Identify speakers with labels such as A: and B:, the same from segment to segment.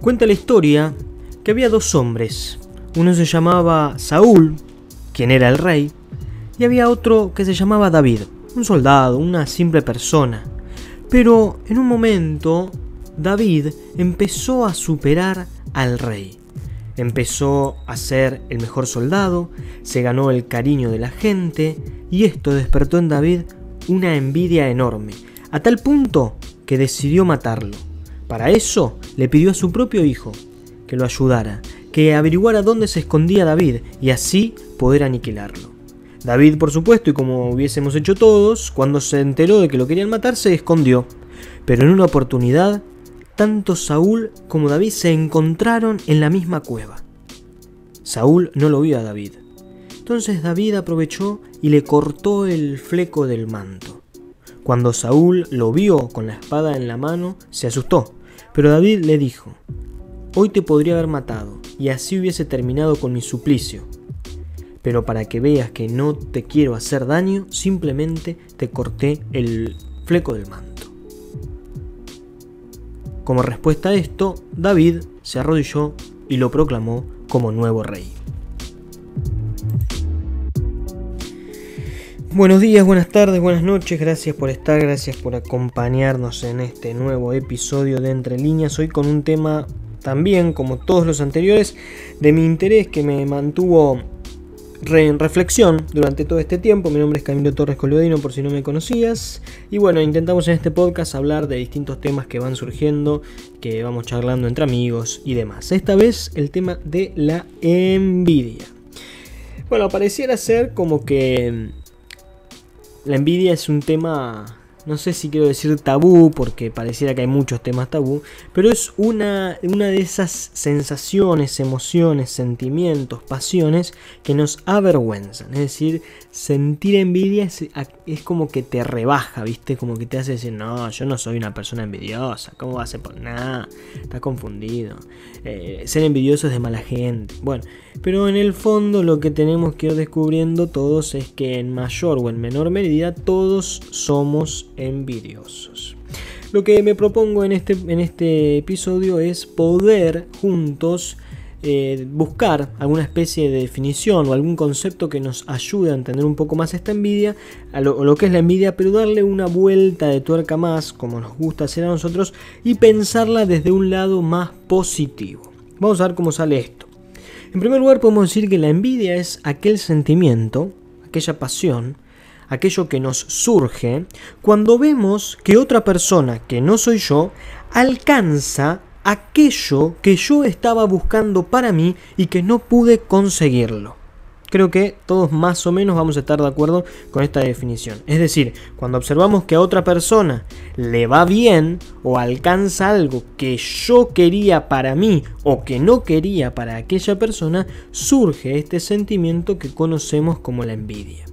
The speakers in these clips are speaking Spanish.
A: Cuenta la historia que había dos hombres. Uno se llamaba Saúl, quien era el rey, y había otro que se llamaba David, un soldado, una simple persona. Pero en un momento, David empezó a superar al rey. Empezó a ser el mejor soldado, se ganó el cariño de la gente y esto despertó en David una envidia enorme, a tal punto que decidió matarlo. Para eso le pidió a su propio hijo que lo ayudara, que averiguara dónde se escondía David y así poder aniquilarlo. David, por supuesto, y como hubiésemos hecho todos, cuando se enteró de que lo querían matar, se escondió. Pero en una oportunidad, tanto Saúl como David se encontraron en la misma cueva. Saúl no lo vio a David. Entonces David aprovechó y le cortó el fleco del manto. Cuando Saúl lo vio con la espada en la mano, se asustó, pero David le dijo, Hoy te podría haber matado, y así hubiese terminado con mi suplicio, pero para que veas que no te quiero hacer daño, simplemente te corté el fleco del manto. Como respuesta a esto, David se arrodilló y lo proclamó como nuevo rey. Buenos días, buenas tardes, buenas noches, gracias por estar, gracias por acompañarnos en este nuevo episodio de Entre Líneas, hoy con un tema también, como todos los anteriores, de mi interés que me mantuvo en reflexión durante todo este tiempo. Mi nombre es Camilo Torres Coliodino, por si no me conocías. Y bueno, intentamos en este podcast hablar de distintos temas que van surgiendo, que vamos charlando entre amigos y demás. Esta vez el tema de la envidia. Bueno, pareciera ser como que la envidia es un tema no sé si quiero decir tabú, porque pareciera que hay muchos temas tabú, pero es una, una de esas sensaciones, emociones, sentimientos, pasiones que nos avergüenzan. Es decir, sentir envidia es, como que te rebaja, ¿viste? Como que te hace decir, no, yo no soy una persona envidiosa, ¿cómo va a ser por nada? Estás confundido. Eh, ser envidioso es de mala gente. Bueno, pero en el fondo lo que tenemos que ir descubriendo todos es que en mayor o en menor medida todos somos envidiosos. Lo que me propongo en este, en este episodio es poder juntos eh, buscar alguna especie de definición o algún concepto que nos ayude a entender un poco más esta envidia, lo, lo, que es la envidia, pero darle una vuelta de tuerca más, como nos gusta hacer a nosotros, y pensarla desde un lado más positivo. Vamos a ver cómo sale esto. En primer lugar podemos decir que la envidia es aquel sentimiento, aquella pasión, aquello que nos surge cuando vemos que otra persona, que no soy yo, alcanza aquello que yo estaba buscando para mí y que no pude conseguirlo. Creo que todos más o menos vamos a estar de acuerdo con esta definición. Es decir, cuando observamos que a otra persona le va bien o alcanza algo que yo quería para mí o que no quería para aquella persona, surge este sentimiento que conocemos como la envidia.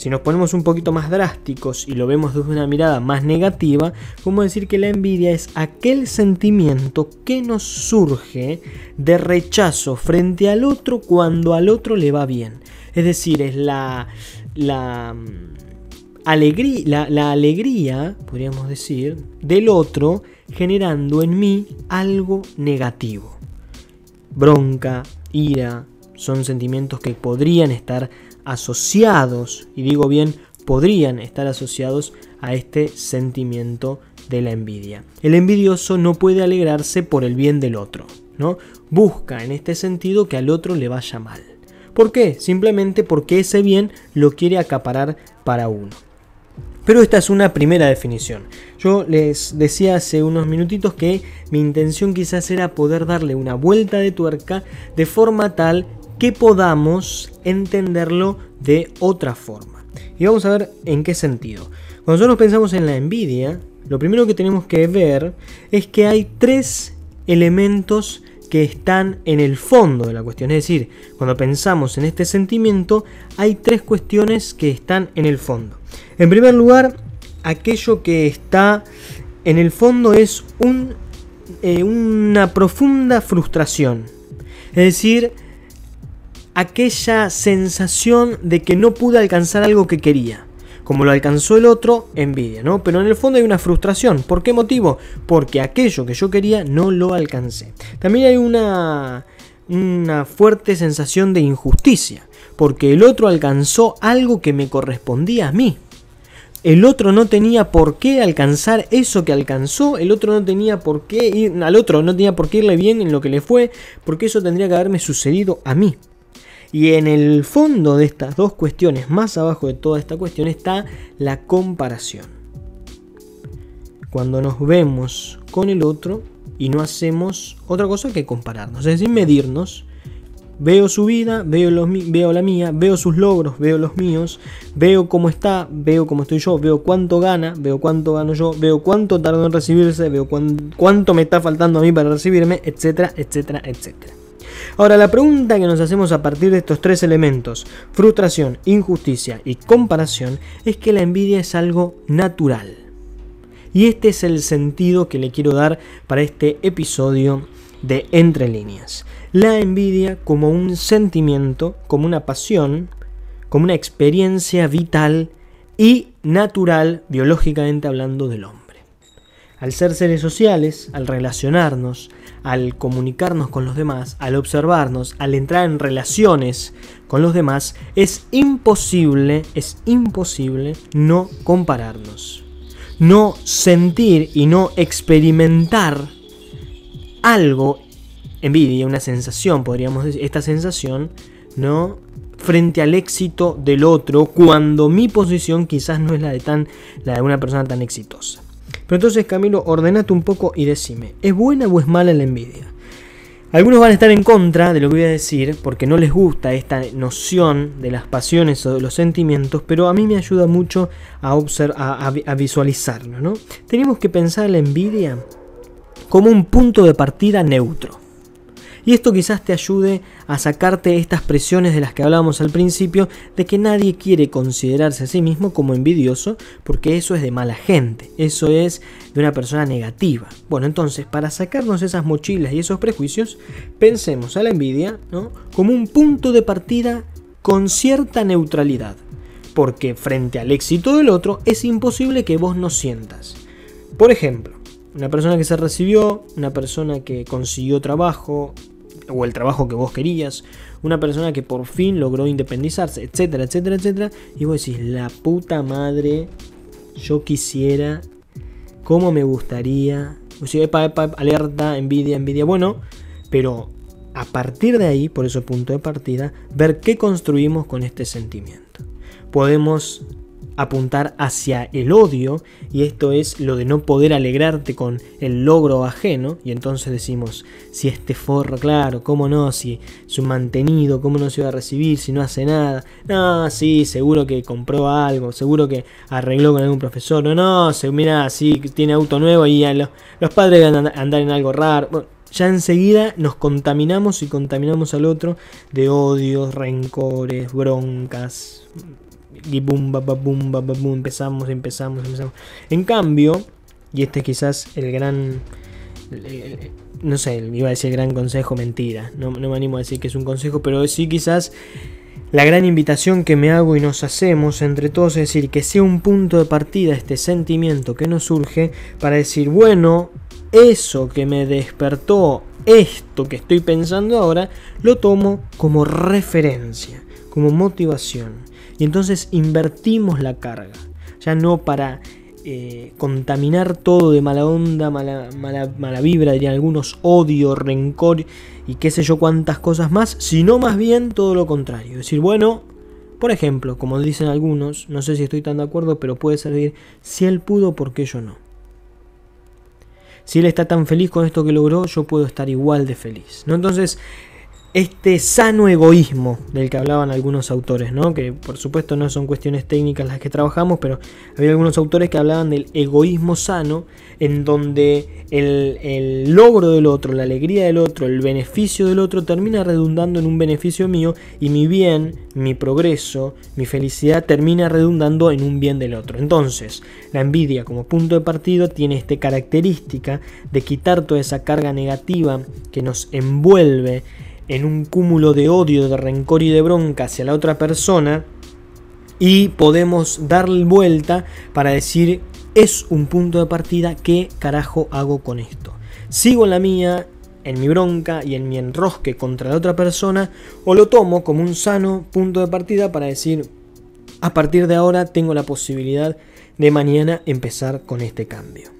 A: Si nos ponemos un poquito más drásticos y lo vemos desde una mirada más negativa, podemos decir que la envidia es aquel sentimiento que nos surge de rechazo frente al otro cuando al otro le va bien. Es decir, es la, mm, alegría, la alegría, podríamos decir, del otro generando en mí algo negativo. Bronca, ira, son sentimientos que podrían estar asociados, y digo bien, podrían estar asociados a este sentimiento de la envidia. El envidioso no puede alegrarse por el bien del otro, ¿no? Busca en este sentido que al otro le vaya mal. ¿Por qué? Simplemente porque ese bien lo quiere acaparar para uno. Pero esta es una primera definición. Yo les decía hace unos minutitos que mi intención quizás era poder darle una vuelta de tuerca de forma tal que podamos entenderlo de otra forma. Y vamos a ver en qué sentido. Cuando nosotros pensamos en la envidia, lo primero que tenemos que ver es que hay tres elementos que están en el fondo de la cuestión. Es decir, cuando pensamos en este sentimiento, hay tres cuestiones que están en el fondo. En primer lugar, aquello que está en el fondo es un, eh, una profunda frustración. Es decir, aquella sensación de que no pude alcanzar algo que quería. como lo alcanzó el otro, envidia, ¿no? Pero en el fondo hay una frustración. ¿Por qué motivo? Porque aquello que yo quería no lo alcancé. También hay una, una fuerte sensación de injusticia, porque el otro alcanzó algo que me correspondía a mí. El otro no tenía por qué alcanzar eso que alcanzó, el otro no tenía por qué ir, al otro no tenía por qué irle bien en lo que le fue, porque eso tendría que haberme sucedido a mí. Y en el fondo de estas dos cuestiones, más abajo de toda esta cuestión, está la comparación. Cuando nos vemos con el otro y no hacemos otra cosa que compararnos, es decir, medirnos Veo su vida, veo, la mía, veo sus logros, veo los míos, veo cómo está, veo cómo estoy yo, veo cuánto gana, veo cuánto gano yo, veo cuánto tardo en recibirse, veo cuánto me está faltando a mí para recibirme, etcétera, etcétera, etcétera. Ahora, la pregunta que nos hacemos a partir de estos tres elementos, frustración, injusticia y comparación, es que la envidia es algo natural. Y este es el sentido que le quiero dar para este episodio de Entre líneas la envidia como un sentimiento, como una pasión, como una experiencia vital y natural, biológicamente hablando, del hombre. Al ser seres sociales, al relacionarnos, al comunicarnos con los demás, al observarnos, al entrar en relaciones con los demás, es imposible, es imposible no compararnos. No sentir y no experimentar algo envidia, una sensación, podríamos decir, esta sensación, ¿no? frente al éxito del otro cuando mi posición quizás no es la de tan la de una persona tan exitosa. Pero entonces, Camilo, ordenate un poco y decime, ¿es buena o es mala la envidia? Algunos van a estar en contra de lo que voy a decir porque no les gusta esta noción de las pasiones o de los sentimientos, pero a mí me ayuda mucho a, a, a visualizarlo. ¿no? Tenemos que pensar la envidia como un punto de partida neutro. Y esto quizás te ayude a sacarte estas presiones de las que hablábamos al principio, de que nadie quiere considerarse a sí mismo como envidioso, porque eso es de mala gente, eso es de una persona negativa. Bueno, entonces, para sacarnos esas mochilas y esos prejuicios, pensemos a la envidia ¿no? como un punto de partida con cierta neutralidad, porque frente al éxito del otro es imposible que vos no sientas. Por ejemplo, una persona que se recibió, una persona que consiguió trabajo, o el trabajo que vos querías, una persona que por fin logró independizarse, etcétera, etcétera, etcétera, y vos decís, la puta madre, yo quisiera, cómo me gustaría, o sea, alerta, envidia, envidia, bueno, pero a partir de ahí, por eso punto de partida, ver qué construimos con este sentimiento. Podemos apuntar hacia el odio y esto es lo de no poder alegrarte con el logro ajeno y entonces decimos si este forro claro cómo no si su mantenido cómo no se va a recibir si no hace nada. No sí seguro que compró algo seguro que arregló con algún profesor. No no se mira sí tiene auto nuevo y los, los padres van a andar en algo raro. Ya enseguida nos contaminamos y contaminamos al otro de odios, rencores, broncas, y boom, ba, ba, empezamos, empezamos, empezamos. En cambio, y este es quizás el gran, no sé, iba a decir gran consejo, mentira, no, no me animo a decir que es un consejo, pero sí quizás la gran invitación que me hago y nos hacemos entre todos es decir, que sea un punto de partida este sentimiento que nos surge para decir, bueno, eso que me despertó esto que estoy pensando ahora, lo tomo como referencia, como motivación. Y entonces invertimos la carga, ya no para eh, contaminar todo de mala onda, mala, mala, mala vibra, dirían algunos, odio, rencor y qué sé yo cuántas cosas más, sino más bien todo lo contrario. Es decir, bueno, por ejemplo, como dicen algunos, no sé si estoy tan de acuerdo, pero puede servir, si él pudo, ¿por qué yo no? Si él está tan feliz con esto que logró, yo puedo estar igual de feliz. ¿no? Entonces, este sano egoísmo del que hablaban algunos autores, ¿no? que por supuesto no son cuestiones técnicas las que trabajamos, pero había algunos autores que hablaban del egoísmo sano, en donde el, logro del otro, la alegría del otro, el beneficio del otro termina redundando en un beneficio mío y mi bien, mi progreso, mi felicidad termina redundando en un bien del otro. Entonces, la envidia como punto de partido tiene esta característica de quitar toda esa carga negativa que nos envuelve en un cúmulo de odio, de rencor y de bronca hacia la otra persona y podemos darle vuelta para decir es un punto de partida, ¿qué carajo hago con esto? ¿Sigo en la mía, en mi bronca y en mi enrosque contra la otra persona o lo tomo como un sano punto de partida para decir a partir de ahora tengo la posibilidad de mañana empezar con este cambio?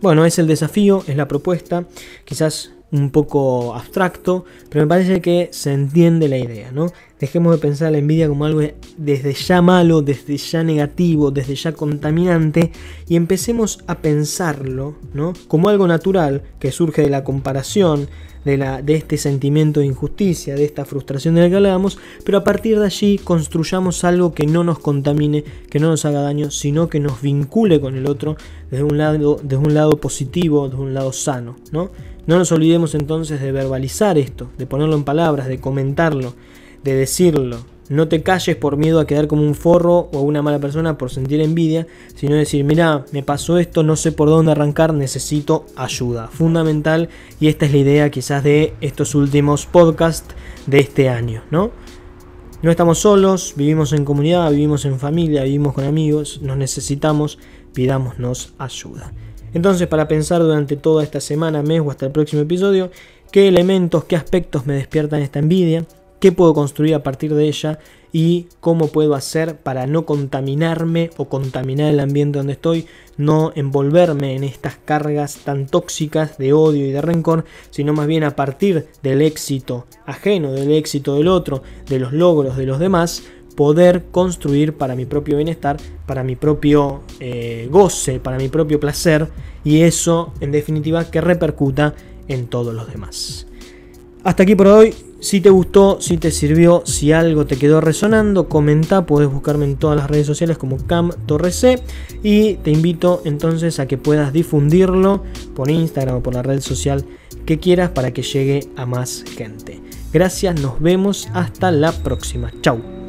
A: Bueno, es el desafío, es la propuesta. Quizás un poco abstracto, pero me parece que se entiende la idea, ¿no? Dejemos de pensar la envidia como algo desde ya malo, desde ya negativo, desde ya contaminante y empecemos a pensarlo, ¿no? Como algo natural que surge de la comparación, de, la, de este sentimiento de injusticia, de esta frustración de la que hablábamos, pero a partir de allí construyamos algo que no nos contamine, que no nos haga daño, sino que nos vincule con el otro desde un lado, desde un lado positivo, desde un lado sano, ¿no? No nos olvidemos entonces de verbalizar esto, de ponerlo en palabras, de comentarlo, de decirlo. No te calles por miedo a quedar como un forro o una mala persona por sentir envidia, sino decir, mira, me pasó esto, no sé por dónde arrancar, necesito ayuda. Fundamental y esta es la idea quizás de estos últimos podcasts de este año, ¿no? No estamos solos, vivimos en comunidad, vivimos en familia, vivimos con amigos, nos necesitamos, pidámonos ayuda. Entonces, para pensar durante toda esta semana, mes o hasta el próximo episodio, qué elementos, qué aspectos me despiertan esta envidia, qué puedo construir a partir de ella y cómo puedo hacer para no contaminarme o contaminar el ambiente donde estoy, no envolverme en estas cargas tan tóxicas de odio y de rencor, sino más bien a partir del éxito ajeno, del éxito del otro, de los logros de los demás, poder construir para mi propio bienestar, para mi propio eh, goce, para mi propio placer y eso en definitiva que repercuta en todos los demás. Hasta aquí por hoy. Si te gustó, si te sirvió, si algo te quedó resonando, comenta, puedes buscarme en todas las redes sociales como Cam y te invito entonces a que puedas difundirlo por Instagram o por la red social que quieras para que llegue a más gente. Gracias, nos vemos hasta la próxima. Chau.